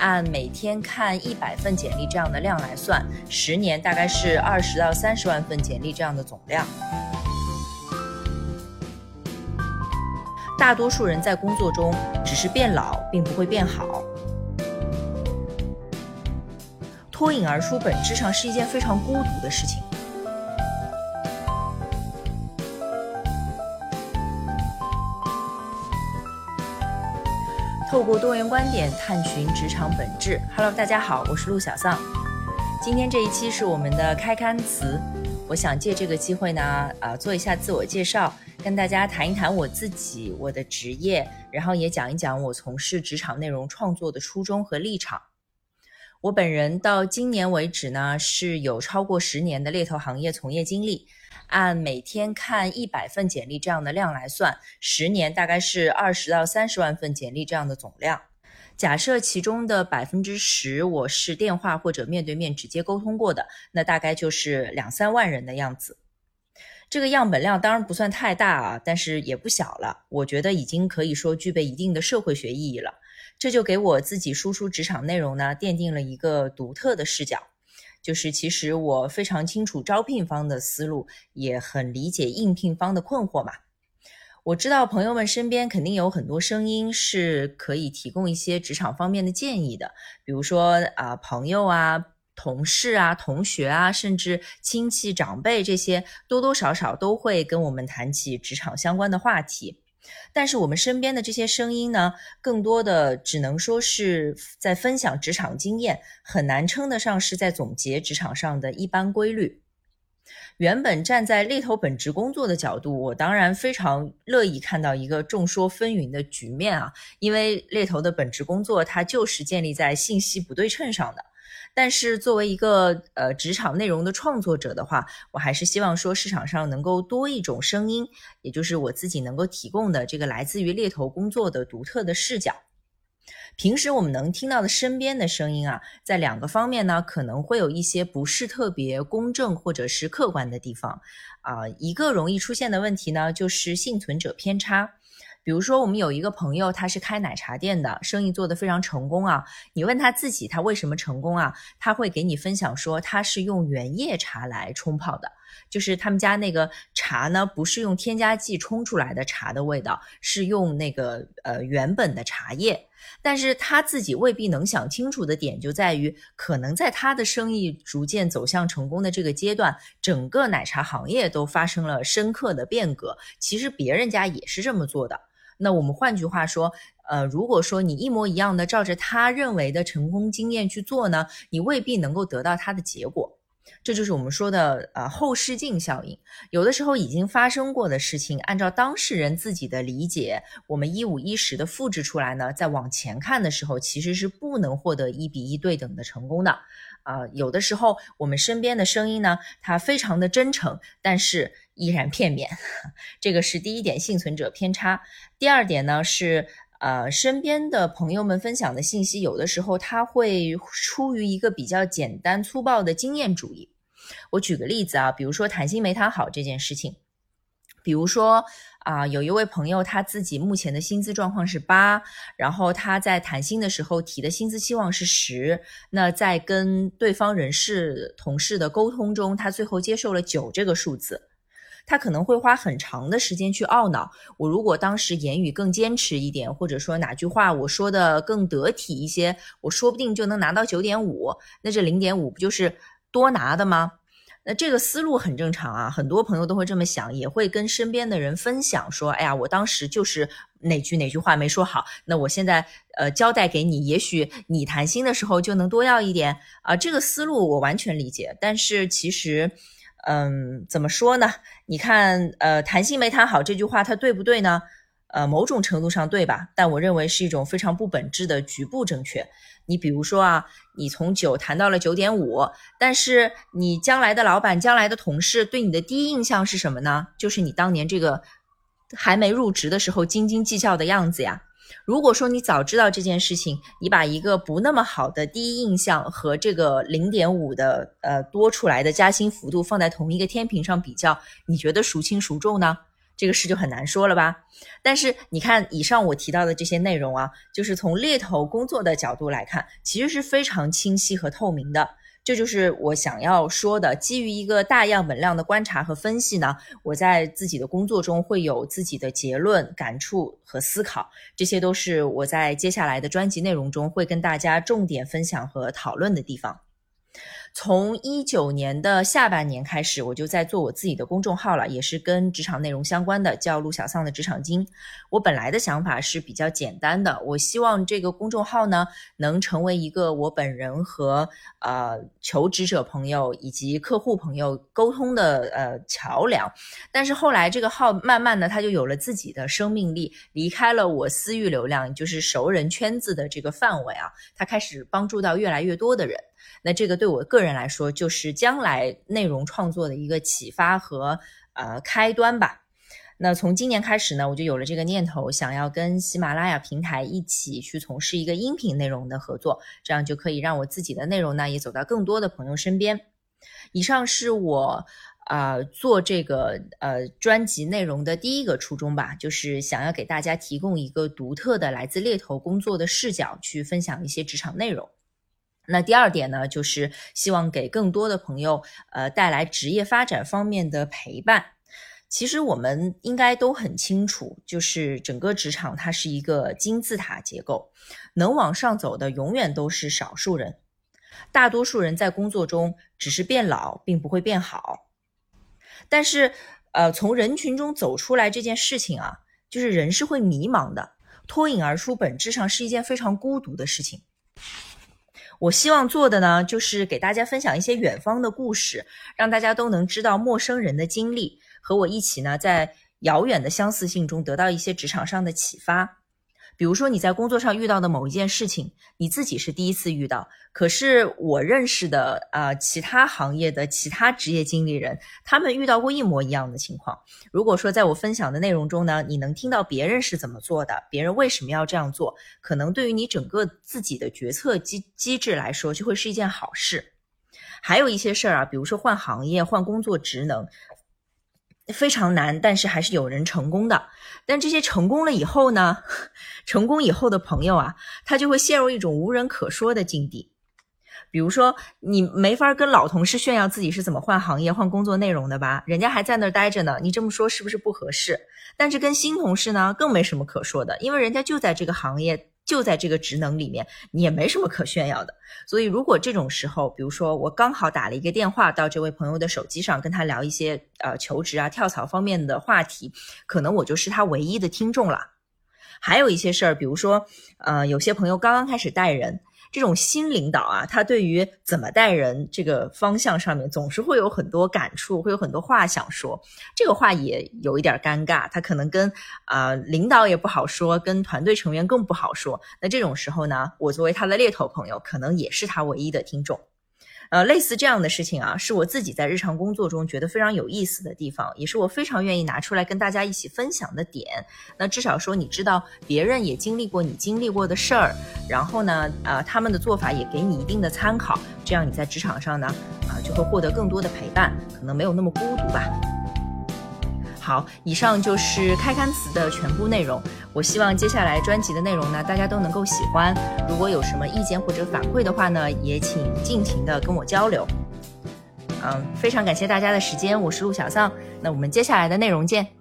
按每天看一百份简历这样的量来算，十年大概是二十到三十万份简历这样的总量。大多数人在工作中只是变老，并不会变好。脱颖而出本质上是一件非常孤独的事情。透过多元观点探寻职场本质。Hello，大家好，我是陆小丧。今天这一期是我们的开刊词，我想借这个机会呢，啊，做一下自我介绍，跟大家谈一谈我自己、我的职业，然后也讲一讲我从事职场内容创作的初衷和立场。我本人到今年为止呢，是有超过十年的猎头行业从业经历。按每天看一百份简历这样的量来算，十年大概是二十到三十万份简历这样的总量。假设其中的百分之十我是电话或者面对面直接沟通过的，那大概就是两三万人的样子。这个样本量当然不算太大啊，但是也不小了。我觉得已经可以说具备一定的社会学意义了。这就给我自己输出职场内容呢，奠定了一个独特的视角。就是其实我非常清楚招聘方的思路，也很理解应聘方的困惑嘛。我知道朋友们身边肯定有很多声音是可以提供一些职场方面的建议的，比如说啊朋友啊、同事啊、同学啊，甚至亲戚长辈这些，多多少少都会跟我们谈起职场相关的话题。但是我们身边的这些声音呢，更多的只能说是在分享职场经验，很难称得上是在总结职场上的一般规律。原本站在猎头本职工作的角度，我当然非常乐意看到一个众说纷纭的局面啊，因为猎头的本职工作它就是建立在信息不对称上的。但是作为一个呃职场内容的创作者的话，我还是希望说市场上能够多一种声音，也就是我自己能够提供的这个来自于猎头工作的独特的视角。平时我们能听到的身边的声音啊，在两个方面呢，可能会有一些不是特别公正或者是客观的地方啊。一个容易出现的问题呢，就是幸存者偏差。比如说，我们有一个朋友，他是开奶茶店的，生意做得非常成功啊。你问他自己，他为什么成功啊？他会给你分享说，他是用原叶茶来冲泡的，就是他们家那个茶呢，不是用添加剂冲出来的茶的味道，是用那个呃原本的茶叶。但是他自己未必能想清楚的点就在于，可能在他的生意逐渐走向成功的这个阶段，整个奶茶行业都发生了深刻的变革。其实别人家也是这么做的。那我们换句话说，呃，如果说你一模一样的照着他认为的成功经验去做呢，你未必能够得到他的结果。这就是我们说的呃后视镜效应。有的时候已经发生过的事情，按照当事人自己的理解，我们一五一十的复制出来呢，在往前看的时候，其实是不能获得一比一对等的成功的。啊，有的时候我们身边的声音呢，它非常的真诚，但是依然片面。这个是第一点，幸存者偏差。第二点呢是，呃，身边的朋友们分享的信息，有的时候他会出于一个比较简单粗暴的经验主义。我举个例子啊，比如说谈心没谈好这件事情，比如说。啊，有一位朋友，他自己目前的薪资状况是八，然后他在谈薪的时候提的薪资期望是十，那在跟对方人事同事的沟通中，他最后接受了九这个数字，他可能会花很长的时间去懊恼，我如果当时言语更坚持一点，或者说哪句话我说的更得体一些，我说不定就能拿到九点五，那这零点五不就是多拿的吗？那这个思路很正常啊，很多朋友都会这么想，也会跟身边的人分享说：“哎呀，我当时就是哪句哪句话没说好，那我现在呃交代给你，也许你谈心的时候就能多要一点啊。”这个思路我完全理解，但是其实，嗯，怎么说呢？你看，呃，谈心没谈好这句话，它对不对呢？呃，某种程度上对吧？但我认为是一种非常不本质的局部正确。你比如说啊，你从九谈到了九点五，但是你将来的老板、将来的同事对你的第一印象是什么呢？就是你当年这个还没入职的时候斤斤计较的样子呀。如果说你早知道这件事情，你把一个不那么好的第一印象和这个零点五的呃多出来的加薪幅度放在同一个天平上比较，你觉得孰轻孰重呢？这个事就很难说了吧。但是你看以上我提到的这些内容啊，就是从猎头工作的角度来看，其实是非常清晰和透明的。这就是我想要说的。基于一个大样本量的观察和分析呢，我在自己的工作中会有自己的结论、感触和思考，这些都是我在接下来的专辑内容中会跟大家重点分享和讨论的地方。从一九年的下半年开始，我就在做我自己的公众号了，也是跟职场内容相关的，叫陆小丧的职场经。我本来的想法是比较简单的，我希望这个公众号呢，能成为一个我本人和呃求职者朋友以及客户朋友沟通的呃桥梁。但是后来这个号慢慢的，它就有了自己的生命力，离开了我私域流量，就是熟人圈子的这个范围啊，它开始帮助到越来越多的人。那这个对我个人来说，就是将来内容创作的一个启发和呃开端吧。那从今年开始呢，我就有了这个念头，想要跟喜马拉雅平台一起去从事一个音频内容的合作，这样就可以让我自己的内容呢也走到更多的朋友身边。以上是我啊做这个呃专辑内容的第一个初衷吧，就是想要给大家提供一个独特的来自猎头工作的视角，去分享一些职场内容。那第二点呢，就是希望给更多的朋友，呃，带来职业发展方面的陪伴。其实我们应该都很清楚，就是整个职场它是一个金字塔结构，能往上走的永远都是少数人，大多数人在工作中只是变老，并不会变好。但是，呃，从人群中走出来这件事情啊，就是人是会迷茫的，脱颖而出本质上是一件非常孤独的事情。我希望做的呢，就是给大家分享一些远方的故事，让大家都能知道陌生人的经历，和我一起呢，在遥远的相似性中得到一些职场上的启发。比如说你在工作上遇到的某一件事情，你自己是第一次遇到，可是我认识的啊其他行业的其他职业经理人，他们遇到过一模一样的情况。如果说在我分享的内容中呢，你能听到别人是怎么做的，别人为什么要这样做，可能对于你整个自己的决策机机制来说，就会是一件好事。还有一些事儿啊，比如说换行业、换工作职能。非常难，但是还是有人成功的。但这些成功了以后呢？成功以后的朋友啊，他就会陷入一种无人可说的境地。比如说，你没法跟老同事炫耀自己是怎么换行业、换工作内容的吧？人家还在那儿待着呢，你这么说是不是不合适？但是跟新同事呢，更没什么可说的，因为人家就在这个行业。就在这个职能里面，你也没什么可炫耀的。所以，如果这种时候，比如说我刚好打了一个电话到这位朋友的手机上，跟他聊一些呃求职啊、跳槽方面的话题，可能我就是他唯一的听众了。还有一些事儿，比如说呃，有些朋友刚刚开始带人。这种新领导啊，他对于怎么带人这个方向上面，总是会有很多感触，会有很多话想说。这个话也有一点尴尬，他可能跟啊领导也不好说，跟团队成员更不好说。那这种时候呢，我作为他的猎头朋友，可能也是他唯一的听众。呃，类似这样的事情啊，是我自己在日常工作中觉得非常有意思的地方，也是我非常愿意拿出来跟大家一起分享的点。那至少说，你知道别人也经历过你经历过的事儿，然后呢，呃，他们的做法也给你一定的参考，这样你在职场上呢，啊，就会获得更多的陪伴，可能没有那么孤独吧。好，以上就是开刊词的全部内容。我希望接下来专辑的内容呢，大家都能够喜欢。如果有什么意见或者反馈的话呢，也请尽情的跟我交流。嗯，非常感谢大家的时间，我是陆小丧，那我们接下来的内容见。